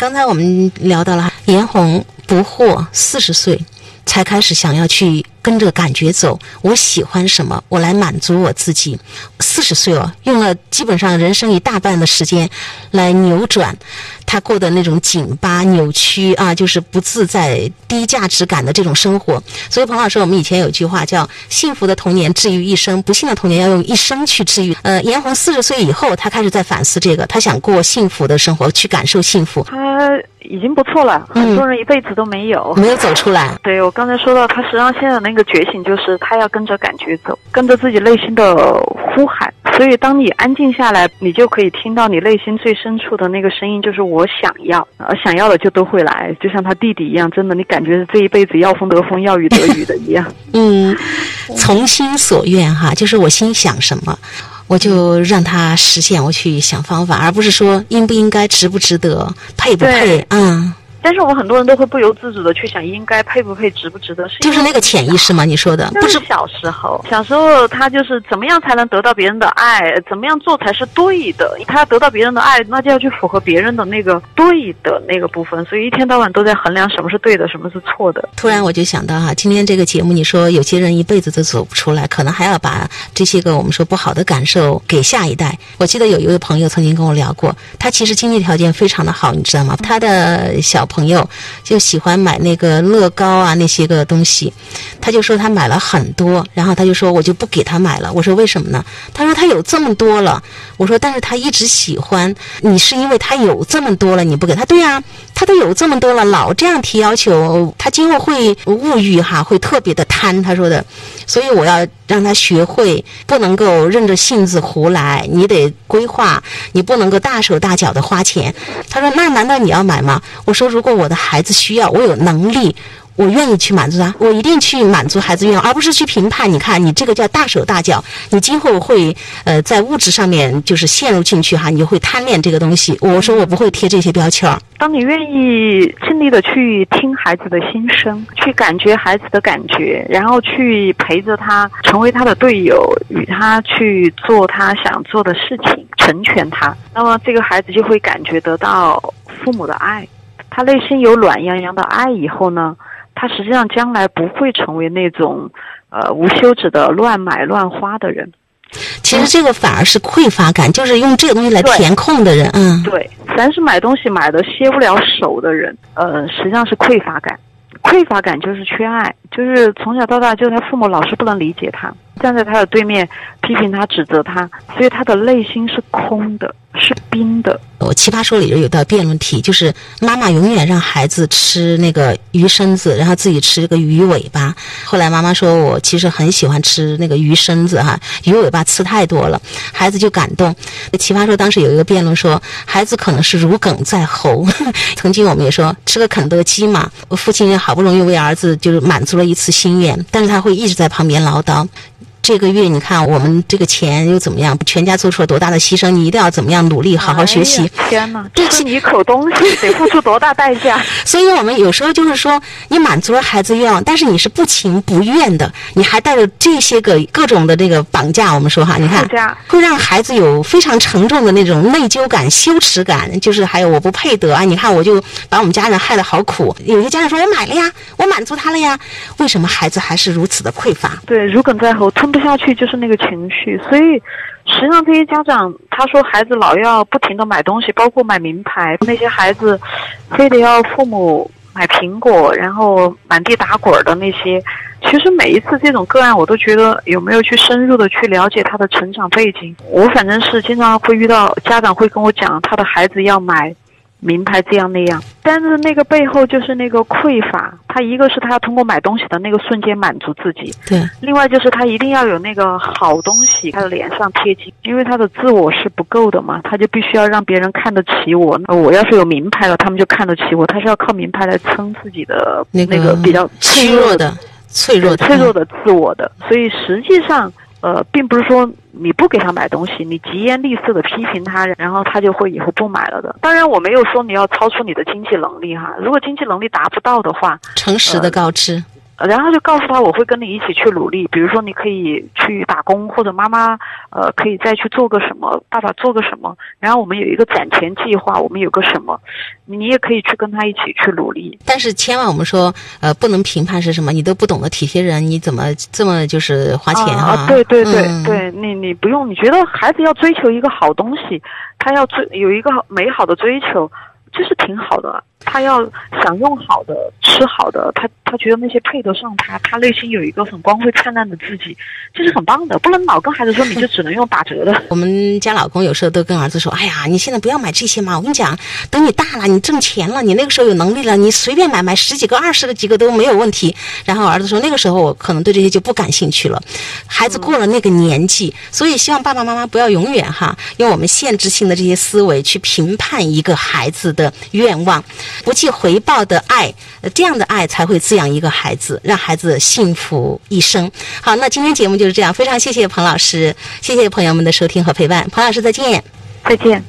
刚才我们聊到了颜红不惑，四十岁才开始想要去跟着感觉走，我喜欢什么，我来满足我自己。四十岁哦，用了基本上人生一大半的时间来扭转他过的那种紧巴、扭曲啊，就是不自在、低价值感的这种生活。所以，彭老师，我们以前有句话叫“幸福的童年治愈一生，不幸的童年要用一生去治愈”。呃，严红四十岁以后，他开始在反思这个，他想过幸福的生活，去感受幸福。他已经不错了，很多人一辈子都没有，没有走出来。对我刚才说到，他实际上现在那个觉醒，就是他要跟着感觉走，跟着自己内心的呼喊。所以，当你安静下来，你就可以听到你内心最深处的那个声音，就是我想要，而想要的就都会来，就像他弟弟一样，真的，你感觉这一辈子要风得风，要雨得雨的一样。嗯，从心所愿哈，就是我心想什么，我就让他实现，我去想方法，而不是说应不应该、值不值得、配不配，嗯。但是我们很多人都会不由自主的去想，应该配不配，值不值得，就是那个潜意识吗？你说的，不是小时候，小时候他就是怎么样才能得到别人的爱，怎么样做才是对的。他要得到别人的爱，那就要去符合别人的那个对的那个部分，所以一天到晚都在衡量什么是对的，什么是错的。突然我就想到哈，今天这个节目，你说有些人一辈子都走不出来，可能还要把这些个我们说不好的感受给下一代。我记得有一位朋友曾经跟我聊过，他其实经济条件非常的好，你知道吗？他的小朋友就喜欢买那个乐高啊那些个东西，他就说他买了很多，然后他就说我就不给他买了。我说为什么呢？他说他有这么多了。我说但是他一直喜欢你，是因为他有这么多了，你不给他？对呀，他都有这么多了，老这样提要求，他今后会物欲哈，会特别的贪。他说的，所以我要让他学会不能够任着性子胡来，你得规划，你不能够大手大脚的花钱。他说那难道你要买吗？我说如果我的孩子需要，我有能力。我愿意去满足他，我一定去满足孩子愿望，而不是去评判。你看，你这个叫大手大脚，你今后会呃在物质上面就是陷入进去哈，你就会贪恋这个东西。我说我不会贴这些标签儿。当你愿意尽力的去听孩子的心声，去感觉孩子的感觉，然后去陪着他，成为他的队友，与他去做他想做的事情，成全他，那么这个孩子就会感觉得到父母的爱，他内心有暖洋洋的爱以后呢？他实际上将来不会成为那种，呃，无休止的乱买乱花的人。其实这个反而是匮乏感，就是用这个东西来填空的人。嗯，对，凡是买东西买的歇不了手的人，呃，实际上是匮乏感。匮乏感就是缺爱，就是从小到大就他父母老是不能理解他，站在他的对面批评他、指责他，所以他的内心是空的，是冰的。我奇葩说里头有道辩论题，就是妈妈永远让孩子吃那个鱼身子，然后自己吃这个鱼尾巴。后来妈妈说我其实很喜欢吃那个鱼身子哈，鱼尾巴吃太多了，孩子就感动。奇葩说当时有一个辩论说，孩子可能是如鲠在喉。曾经我们也说吃个肯德基嘛，父亲好不容易为儿子就是满足了一次心愿，但是他会一直在旁边唠叨。这个月你看我们这个钱又怎么样？全家做出了多大的牺牲？你一定要怎么样努力，好好学习。天哪，这是你一口东西，得付出多大代价？所以我们有时候就是说，你满足了孩子愿望，但是你是不情不愿的，你还带着这些个各种的这个绑架。我们说哈，你看会让孩子有非常沉重的那种内疚感、羞耻感，就是还有我不配得啊！你看我就把我们家人害得好苦。有些家长说我买了呀，我满足他了呀，为什么孩子还是如此的匮乏？对，如鲠在喉，吞。不下去就是那个情绪，所以实际上这些家长他说孩子老要不停的买东西，包括买名牌，那些孩子非得要父母买苹果，然后满地打滚的那些，其实每一次这种个案，我都觉得有没有去深入的去了解他的成长背景？我反正是经常会遇到家长会跟我讲，他的孩子要买。名牌这样那样，但是那个背后就是那个匮乏。他一个是他要通过买东西的那个瞬间满足自己，对。另外就是他一定要有那个好东西他的脸上贴金，因为他的自我是不够的嘛，他就必须要让别人看得起我。我要是有名牌了，他们就看得起我。他是要靠名牌来撑自己的那个比较脆弱的、脆弱脆弱的自我的。所以实际上。呃，并不是说你不给他买东西，你疾言厉色的批评他，然后他就会以后不买了的。当然，我没有说你要超出你的经济能力哈。如果经济能力达不到的话，诚实的告知。然后就告诉他我会跟你一起去努力，比如说你可以去打工，或者妈妈呃可以再去做个什么，爸爸做个什么，然后我们有一个攒钱计划，我们有个什么，你也可以去跟他一起去努力。但是千万我们说呃不能评判是什么，你都不懂得体贴人，你怎么这么就是花钱啊？对对对对，你你不用，你觉得孩子要追求一个好东西，他要追有一个美好的追求，这是挺好的。他要享用好的，吃好的，他他觉得那些配得上他，他内心有一个很光辉灿烂的自己，这是很棒的。不能老跟孩子说，你就只能用打折的。我们家老公有时候都跟儿子说：“哎呀，你现在不要买这些嘛，我跟你讲，等你大了，你挣钱了，你那个时候有能力了，你随便买买十几个、二十个几个都没有问题。”然后儿子说：“那个时候我可能对这些就不感兴趣了。”孩子过了那个年纪，所以希望爸爸妈妈不要永远哈用我们限制性的这些思维去评判一个孩子的愿望。不计回报的爱，这样的爱才会滋养一个孩子，让孩子幸福一生。好，那今天节目就是这样，非常谢谢彭老师，谢谢朋友们的收听和陪伴，彭老师再见，再见。